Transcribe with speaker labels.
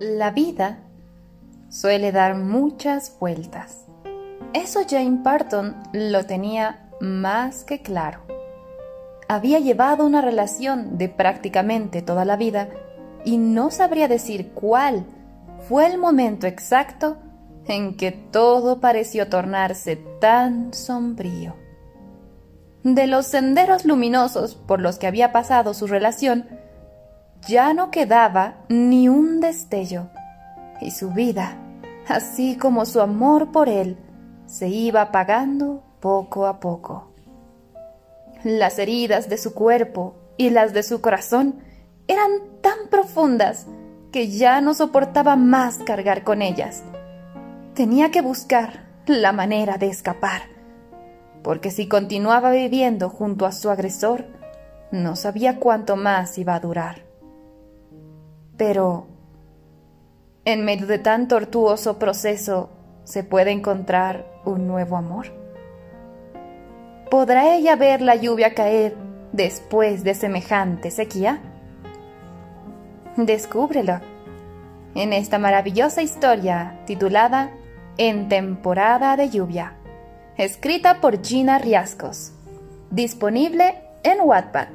Speaker 1: La vida suele dar muchas vueltas. Eso Jane Parton lo tenía más que claro. Había llevado una relación de prácticamente toda la vida y no sabría decir cuál fue el momento exacto en que todo pareció tornarse tan sombrío. De los senderos luminosos por los que había pasado su relación, ya no quedaba ni un destello, y su vida, así como su amor por él, se iba apagando poco a poco. Las heridas de su cuerpo y las de su corazón eran tan profundas que ya no soportaba más cargar con ellas. Tenía que buscar la manera de escapar, porque si continuaba viviendo junto a su agresor, no sabía cuánto más iba a durar. Pero, en medio de tan tortuoso proceso, ¿se puede encontrar un nuevo amor? ¿Podrá ella ver la lluvia caer después de semejante sequía? Descúbrelo en esta maravillosa historia titulada En temporada de lluvia, escrita por Gina Riascos, disponible en Wattpad.